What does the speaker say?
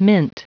Mint.